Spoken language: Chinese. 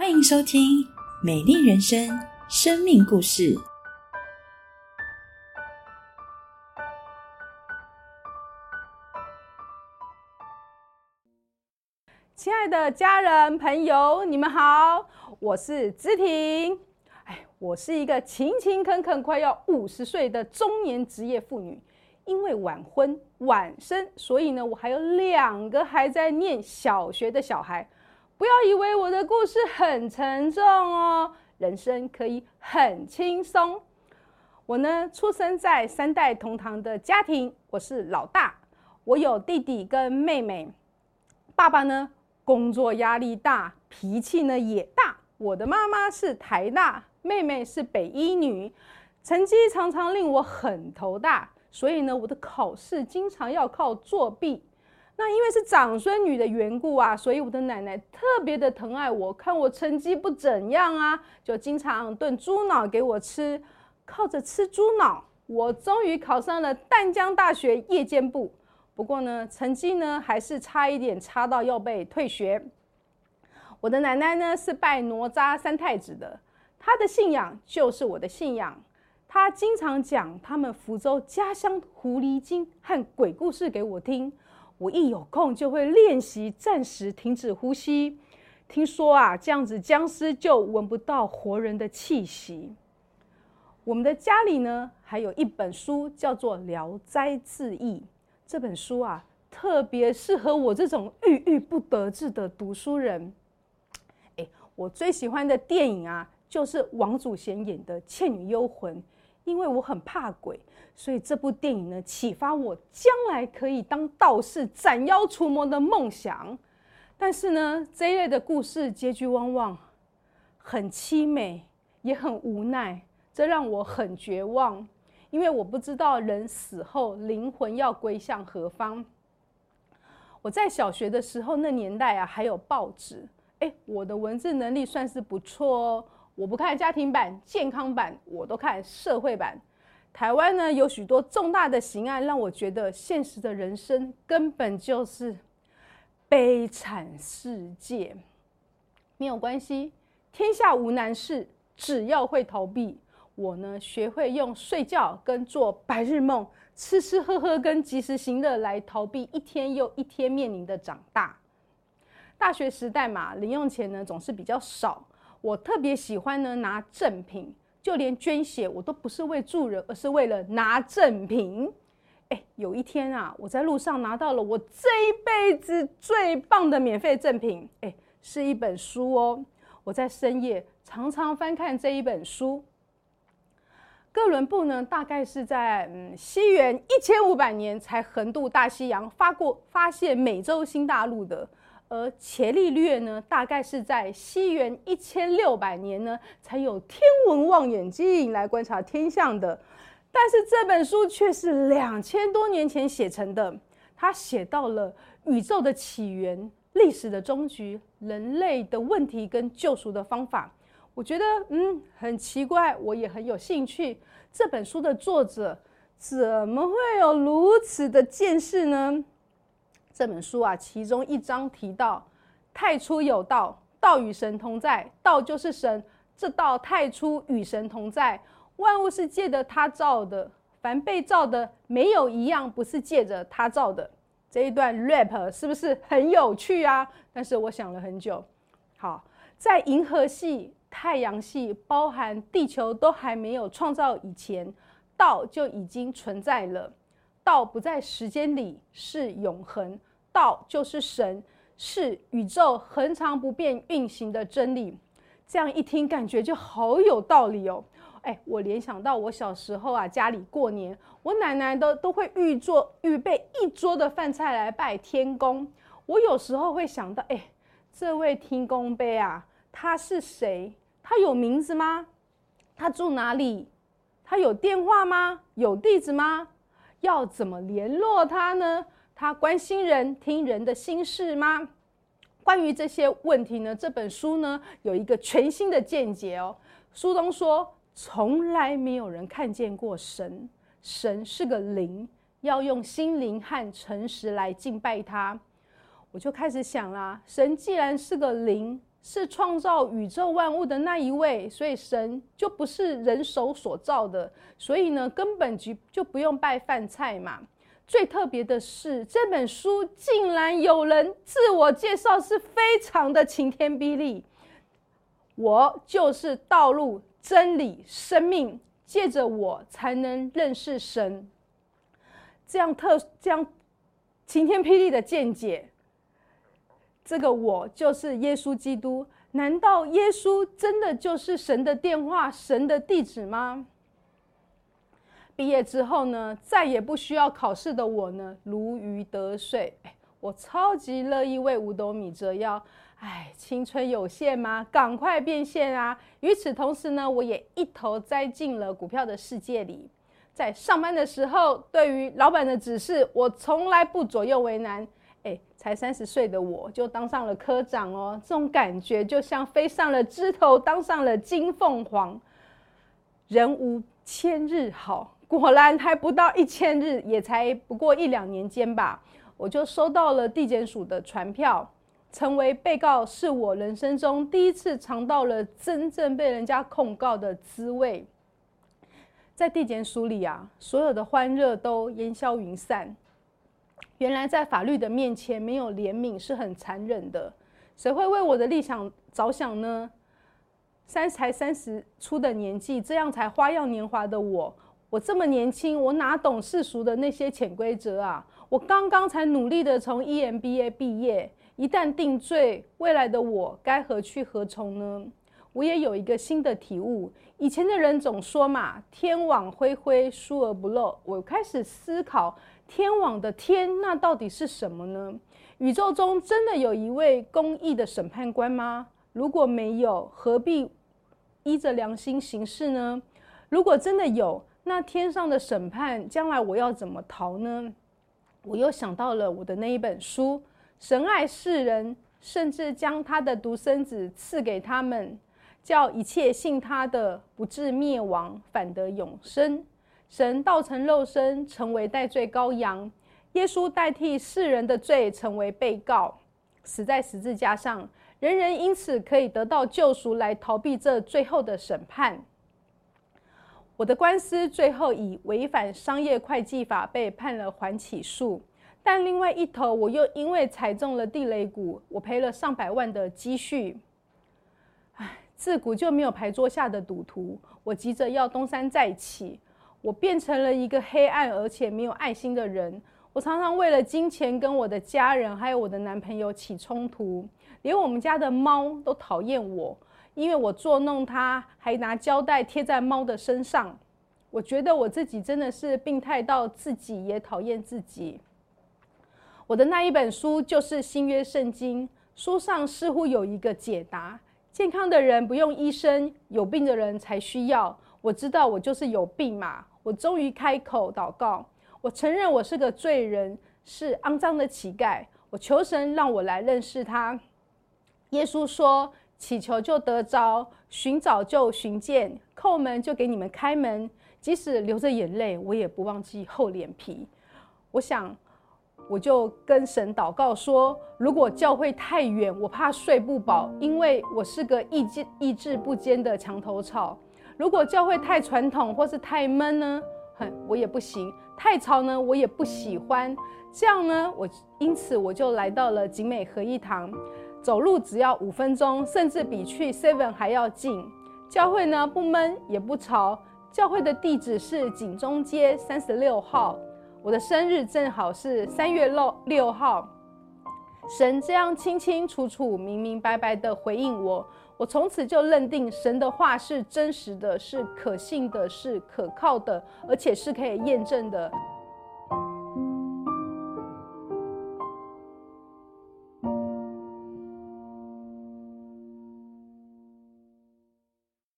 欢迎收听《美丽人生》生命故事。亲爱的家人朋友，你们好，我是芝婷。哎，我是一个勤勤恳恳、快要五十岁的中年职业妇女。因为晚婚晚生，所以呢，我还有两个还在念小学的小孩。不要以为我的故事很沉重哦，人生可以很轻松。我呢，出生在三代同堂的家庭，我是老大，我有弟弟跟妹妹。爸爸呢，工作压力大，脾气呢也大。我的妈妈是台大，妹妹是北医女，成绩常常令我很头大，所以呢，我的考试经常要靠作弊。那因为是长孙女的缘故啊，所以我的奶奶特别的疼爱我，看我成绩不怎样啊，就经常炖猪脑给我吃。靠着吃猪脑，我终于考上了淡江大学夜间部。不过呢，成绩呢还是差一点，差到要被退学。我的奶奶呢是拜哪吒三太子的，她的信仰就是我的信仰。她经常讲他们福州家乡狐狸精和鬼故事给我听。我一有空就会练习暂时停止呼吸。听说啊，这样子僵尸就闻不到活人的气息。我们的家里呢，还有一本书叫做《聊斋志异》。这本书啊，特别适合我这种郁郁不得志的读书人。哎，我最喜欢的电影啊，就是王祖贤演的《倩女幽魂》。因为我很怕鬼，所以这部电影呢，启发我将来可以当道士斩妖除魔的梦想。但是呢，这一类的故事结局往往很凄美，也很无奈，这让我很绝望。因为我不知道人死后灵魂要归向何方。我在小学的时候，那年代啊，还有报纸。哎，我的文字能力算是不错哦。我不看家庭版、健康版，我都看社会版。台湾呢有许多重大的刑案，让我觉得现实的人生根本就是悲惨世界。没有关系，天下无难事，只要会逃避。我呢学会用睡觉跟做白日梦、吃吃喝喝跟及时行乐来逃避一天又一天面临的长大。大学时代嘛，零用钱呢总是比较少。我特别喜欢呢拿赠品，就连捐血我都不是为助人，而是为了拿赠品。哎，有一天啊，我在路上拿到了我这一辈子最棒的免费赠品，哎，是一本书哦。我在深夜常常翻看这一本书。哥伦布呢，大概是在嗯西元一千五百年才横渡大西洋，发过发现美洲新大陆的。而伽利略呢，大概是在西元一千六百年呢，才有天文望远镜来观察天象的。但是这本书却是两千多年前写成的，他写到了宇宙的起源、历史的终局、人类的问题跟救赎的方法。我觉得，嗯，很奇怪，我也很有兴趣。这本书的作者怎么会有如此的见识呢？这本书啊，其中一章提到：太初有道，道与神同在，道就是神。这道太初与神同在，万物是借着他造的，凡被造的，没有一样不是借着他造的。这一段 rap 是不是很有趣啊？但是我想了很久。好，在银河系、太阳系，包含地球都还没有创造以前，道就已经存在了。道不在时间里，是永恒。道就是神，是宇宙恒常不变运行的真理。这样一听，感觉就好有道理哦。哎，我联想到我小时候啊，家里过年，我奶奶都都会预做预备一桌的饭菜来拜天公。我有时候会想到，哎，这位天公杯啊，他是谁？他有名字吗？他住哪里？他有电话吗？有地址吗？要怎么联络他呢？他关心人、听人的心事吗？关于这些问题呢，这本书呢有一个全新的见解哦。书中说，从来没有人看见过神，神是个灵，要用心灵和诚实来敬拜他。我就开始想啦，神既然是个灵，是创造宇宙万物的那一位，所以神就不是人手所造的，所以呢，根本就就不用拜饭菜嘛。最特别的是，这本书竟然有人自我介绍，是非常的晴天霹雳。我就是道路、真理、生命，借着我才能认识神。这样特这样晴天霹雳的见解。这个我就是耶稣基督，难道耶稣真的就是神的电话、神的地址吗？毕业之后呢，再也不需要考试的我呢，如鱼得水。我超级乐意为五斗米折腰。哎，青春有限吗？赶快变现啊！与此同时呢，我也一头栽进了股票的世界里。在上班的时候，对于老板的指示，我从来不左右为难。哎，才三十岁的我就当上了科长哦，这种感觉就像飞上了枝头，当上了金凤凰。人无千日好，果然还不到一千日，也才不过一两年间吧，我就收到了地检署的传票，成为被告是我人生中第一次尝到了真正被人家控告的滋味。在地检署里啊，所有的欢乐都烟消云散。原来在法律的面前，没有怜悯是很残忍的。谁会为我的理想着想呢？三才三十出的年纪，这样才花样年华的我，我这么年轻，我哪懂世俗的那些潜规则啊？我刚刚才努力的从 EMBA 毕业，一旦定罪，未来的我该何去何从呢？我也有一个新的体悟。以前的人总说嘛，天网恢恢，疏而不漏。我开始思考。天网的天，那到底是什么呢？宇宙中真的有一位公义的审判官吗？如果没有，何必依着良心行事呢？如果真的有，那天上的审判，将来我要怎么逃呢？我又想到了我的那一本书：神爱世人，甚至将他的独生子赐给他们，叫一切信他的不至灭亡，反得永生。神道成肉身，成为代罪羔羊。耶稣代替世人的罪，成为被告，死在十字架上。人人因此可以得到救赎，来逃避这最后的审判。我的官司最后以违反商业会计法被判了缓起诉，但另外一头我又因为踩中了地雷股，我赔了上百万的积蓄。唉，自古就没有牌桌下的赌徒，我急着要东山再起。我变成了一个黑暗而且没有爱心的人。我常常为了金钱跟我的家人还有我的男朋友起冲突，连我们家的猫都讨厌我，因为我捉弄它，还拿胶带贴在猫的身上。我觉得我自己真的是病态到自己也讨厌自己。我的那一本书就是新约圣经，书上似乎有一个解答：健康的人不用医生，有病的人才需要。我知道我就是有病嘛。我终于开口祷告，我承认我是个罪人，是肮脏的乞丐。我求神让我来认识他。耶稣说：“祈求就得着，寻找就寻见，叩门就给你们开门。即使流着眼泪，我也不忘记厚脸皮。”我想，我就跟神祷告说：“如果教会太远，我怕睡不饱，因为我是个意志意志不坚的墙头草。”如果教会太传统或是太闷呢，哼，我也不行；太吵呢，我也不喜欢。这样呢，我因此我就来到了景美合一堂，走路只要五分钟，甚至比去 Seven 还要近。教会呢不闷也不吵，教会的地址是景中街三十六号。我的生日正好是三月六六号。神这样清清楚楚、明明白白的回应我。我从此就认定神的话是真实的，是可信的，是可靠的，而且是可以验证的。